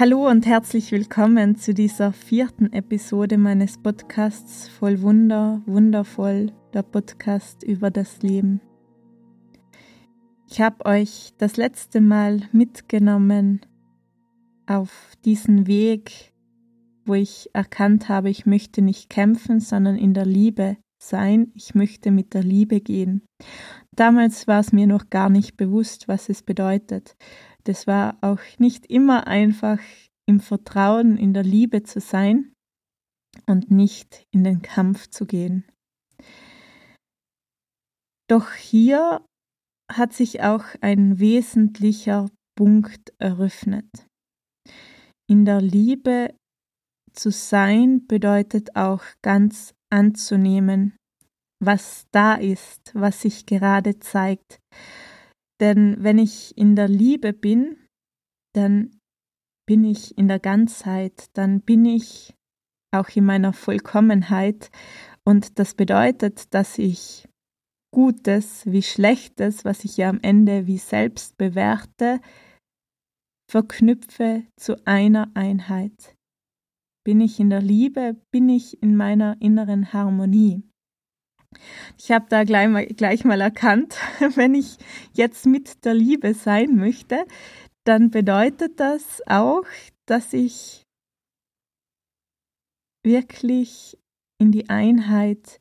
Hallo und herzlich willkommen zu dieser vierten Episode meines Podcasts Voll Wunder, Wundervoll, der Podcast über das Leben. Ich habe euch das letzte Mal mitgenommen auf diesen Weg, wo ich erkannt habe, ich möchte nicht kämpfen, sondern in der Liebe sein, ich möchte mit der Liebe gehen. Damals war es mir noch gar nicht bewusst, was es bedeutet. Das war auch nicht immer einfach im Vertrauen, in der Liebe zu sein und nicht in den Kampf zu gehen. Doch hier hat sich auch ein wesentlicher Punkt eröffnet. In der Liebe zu sein bedeutet auch ganz anzunehmen, was da ist, was sich gerade zeigt, denn wenn ich in der Liebe bin, dann bin ich in der Ganzheit, dann bin ich auch in meiner Vollkommenheit. Und das bedeutet, dass ich Gutes wie Schlechtes, was ich ja am Ende wie selbst bewerte, verknüpfe zu einer Einheit. Bin ich in der Liebe, bin ich in meiner inneren Harmonie. Ich habe da gleich mal, gleich mal erkannt, wenn ich jetzt mit der Liebe sein möchte, dann bedeutet das auch, dass ich wirklich in die Einheit,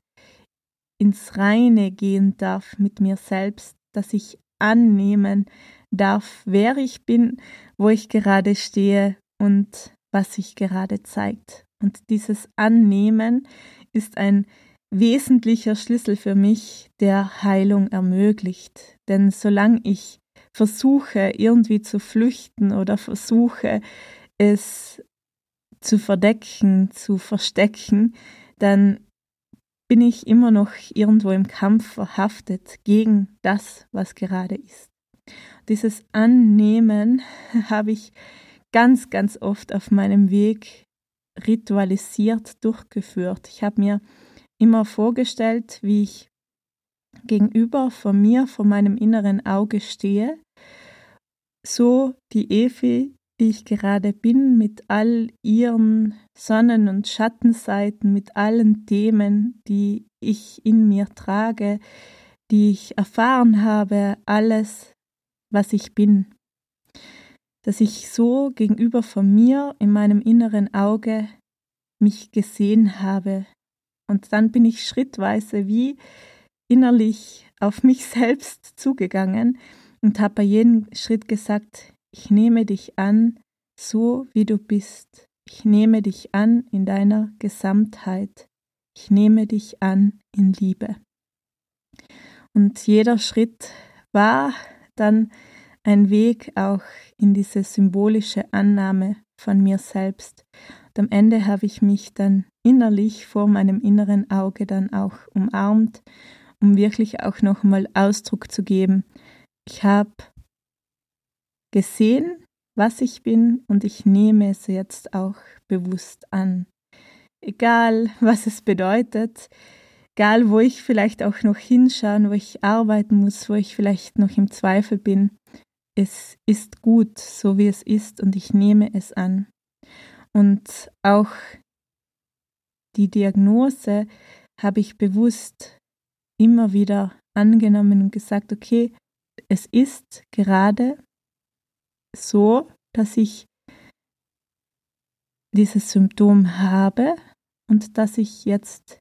ins Reine gehen darf mit mir selbst, dass ich annehmen darf, wer ich bin, wo ich gerade stehe und was sich gerade zeigt. Und dieses Annehmen ist ein wesentlicher Schlüssel für mich, der Heilung ermöglicht. Denn solange ich versuche irgendwie zu flüchten oder versuche es zu verdecken, zu verstecken, dann bin ich immer noch irgendwo im Kampf verhaftet gegen das, was gerade ist. Dieses Annehmen habe ich ganz, ganz oft auf meinem Weg ritualisiert durchgeführt. Ich habe mir immer vorgestellt, wie ich gegenüber von mir, vor meinem inneren Auge stehe, so die Evi, die ich gerade bin, mit all ihren Sonnen- und Schattenseiten, mit allen Themen, die ich in mir trage, die ich erfahren habe, alles, was ich bin. Dass ich so gegenüber von mir in meinem inneren Auge mich gesehen habe. Und dann bin ich schrittweise wie innerlich auf mich selbst zugegangen und habe bei jedem Schritt gesagt, ich nehme dich an, so wie du bist. Ich nehme dich an in deiner Gesamtheit. Ich nehme dich an in Liebe. Und jeder Schritt war dann ein Weg auch in diese symbolische Annahme von mir selbst. Und am Ende habe ich mich dann innerlich vor meinem inneren Auge dann auch umarmt um wirklich auch nochmal Ausdruck zu geben. Ich habe gesehen, was ich bin und ich nehme es jetzt auch bewusst an. Egal, was es bedeutet, egal wo ich vielleicht auch noch hinschauen, wo ich arbeiten muss, wo ich vielleicht noch im Zweifel bin, es ist gut, so wie es ist und ich nehme es an. Und auch die Diagnose habe ich bewusst immer wieder angenommen und gesagt, okay, es ist gerade so, dass ich dieses Symptom habe und dass ich jetzt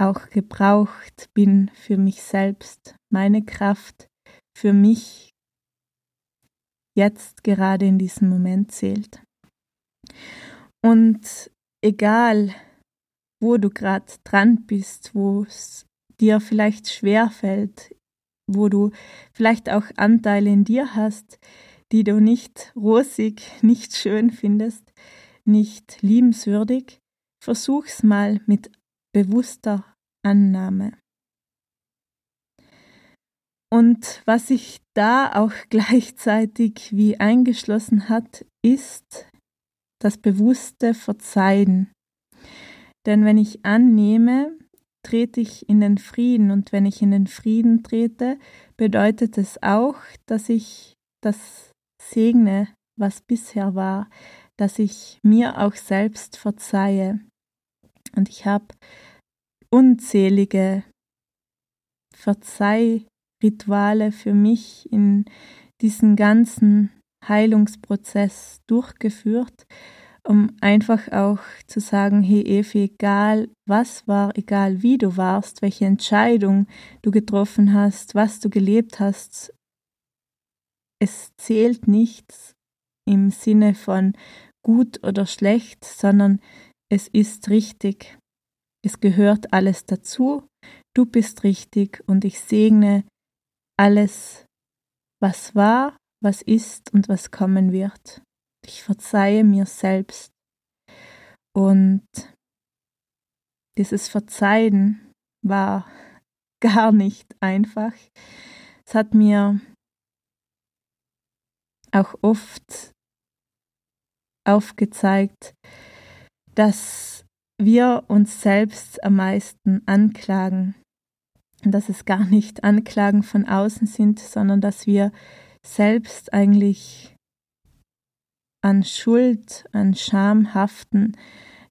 auch gebraucht bin für mich selbst, meine Kraft für mich jetzt gerade in diesem Moment zählt. Und egal, wo du gerade dran bist, wo es dir vielleicht schwer fällt, wo du vielleicht auch Anteile in dir hast, die du nicht rosig, nicht schön findest, nicht liebenswürdig, versuch's mal mit bewusster Annahme. Und was sich da auch gleichzeitig wie eingeschlossen hat, ist das bewusste Verzeihen. Denn wenn ich annehme, trete ich in den Frieden und wenn ich in den Frieden trete, bedeutet es auch, dass ich das segne, was bisher war, dass ich mir auch selbst verzeihe. Und ich habe unzählige Verzeih-Rituale für mich in diesen ganzen Heilungsprozess durchgeführt, um einfach auch zu sagen, hey Evi, egal was war, egal wie du warst, welche Entscheidung du getroffen hast, was du gelebt hast, es zählt nichts im Sinne von gut oder schlecht, sondern es ist richtig. Es gehört alles dazu. Du bist richtig und ich segne alles, was war, was ist und was kommen wird. Ich verzeihe mir selbst. Und dieses Verzeihen war gar nicht einfach. Es hat mir auch oft aufgezeigt, dass wir uns selbst am meisten anklagen. Und dass es gar nicht Anklagen von außen sind, sondern dass wir selbst eigentlich an Schuld, an Scham haften,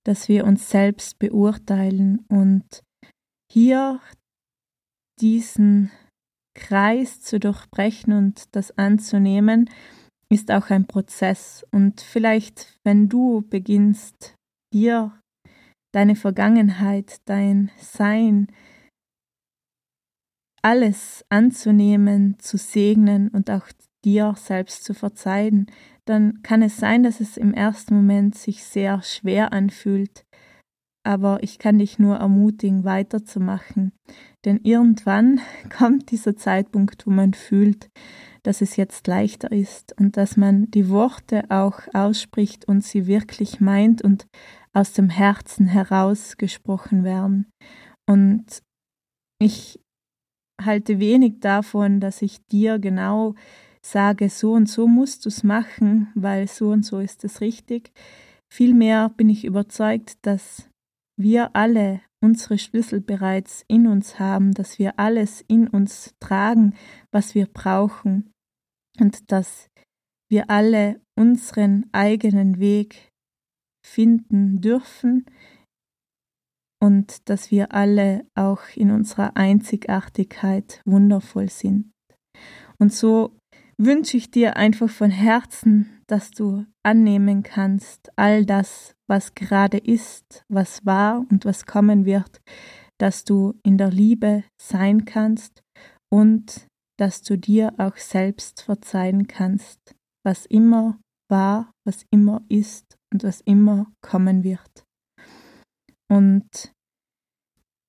dass wir uns selbst beurteilen und hier diesen Kreis zu durchbrechen und das anzunehmen, ist auch ein Prozess. Und vielleicht, wenn du beginnst, dir deine Vergangenheit, dein Sein, alles anzunehmen, zu segnen und auch dir selbst zu verzeihen, dann kann es sein, dass es im ersten Moment sich sehr schwer anfühlt. Aber ich kann dich nur ermutigen, weiterzumachen. Denn irgendwann kommt dieser Zeitpunkt, wo man fühlt, dass es jetzt leichter ist und dass man die Worte auch ausspricht und sie wirklich meint und aus dem Herzen heraus gesprochen werden. Und ich halte wenig davon, dass ich dir genau sage, so und so musst du es machen, weil so und so ist es richtig. Vielmehr bin ich überzeugt, dass wir alle unsere Schlüssel bereits in uns haben, dass wir alles in uns tragen, was wir brauchen und dass wir alle unseren eigenen Weg finden dürfen und dass wir alle auch in unserer Einzigartigkeit wundervoll sind. Und so wünsche ich dir einfach von Herzen, dass du annehmen kannst, all das, was gerade ist, was war und was kommen wird, dass du in der Liebe sein kannst und dass du dir auch selbst verzeihen kannst, was immer war, was immer ist und was immer kommen wird. Und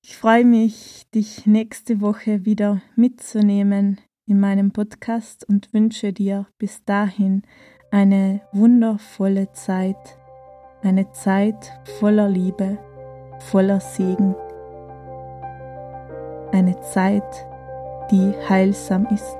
ich freue mich, dich nächste Woche wieder mitzunehmen in meinem Podcast und wünsche dir bis dahin eine wundervolle Zeit, eine Zeit voller Liebe, voller Segen, eine Zeit, die heilsam ist.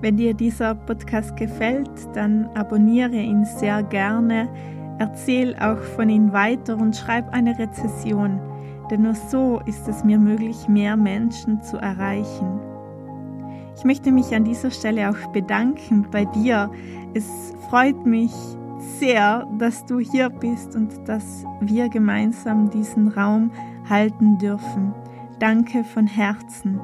Wenn dir dieser Podcast gefällt, dann abonniere ihn sehr gerne, erzähl auch von ihm weiter und schreib eine Rezession, denn nur so ist es mir möglich, mehr Menschen zu erreichen. Ich möchte mich an dieser Stelle auch bedanken bei dir. Es freut mich sehr, dass du hier bist und dass wir gemeinsam diesen Raum halten dürfen. Danke von Herzen.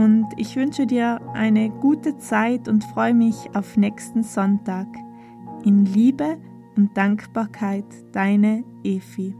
Und ich wünsche dir eine gute Zeit und freue mich auf nächsten Sonntag. In Liebe und Dankbarkeit, deine Efi.